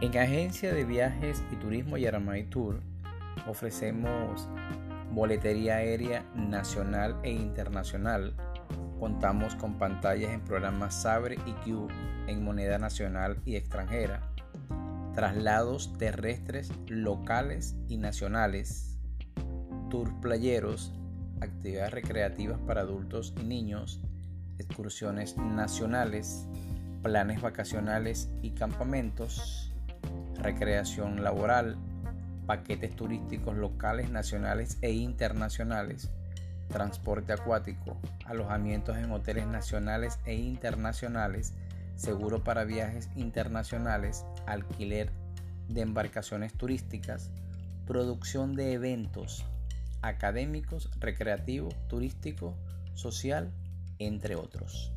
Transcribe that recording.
En Agencia de Viajes y Turismo Yaramay Tour ofrecemos boletería aérea nacional e internacional. Contamos con pantallas en programas Sabre y Q en moneda nacional y extranjera, traslados terrestres locales y nacionales, tours playeros, actividades recreativas para adultos y niños, excursiones nacionales, planes vacacionales y campamentos, recreación laboral, paquetes turísticos locales, nacionales e internacionales, transporte acuático, alojamientos en hoteles nacionales e internacionales, seguro para viajes internacionales, alquiler de embarcaciones turísticas, producción de eventos académicos, recreativo, turístico, social, entre otros.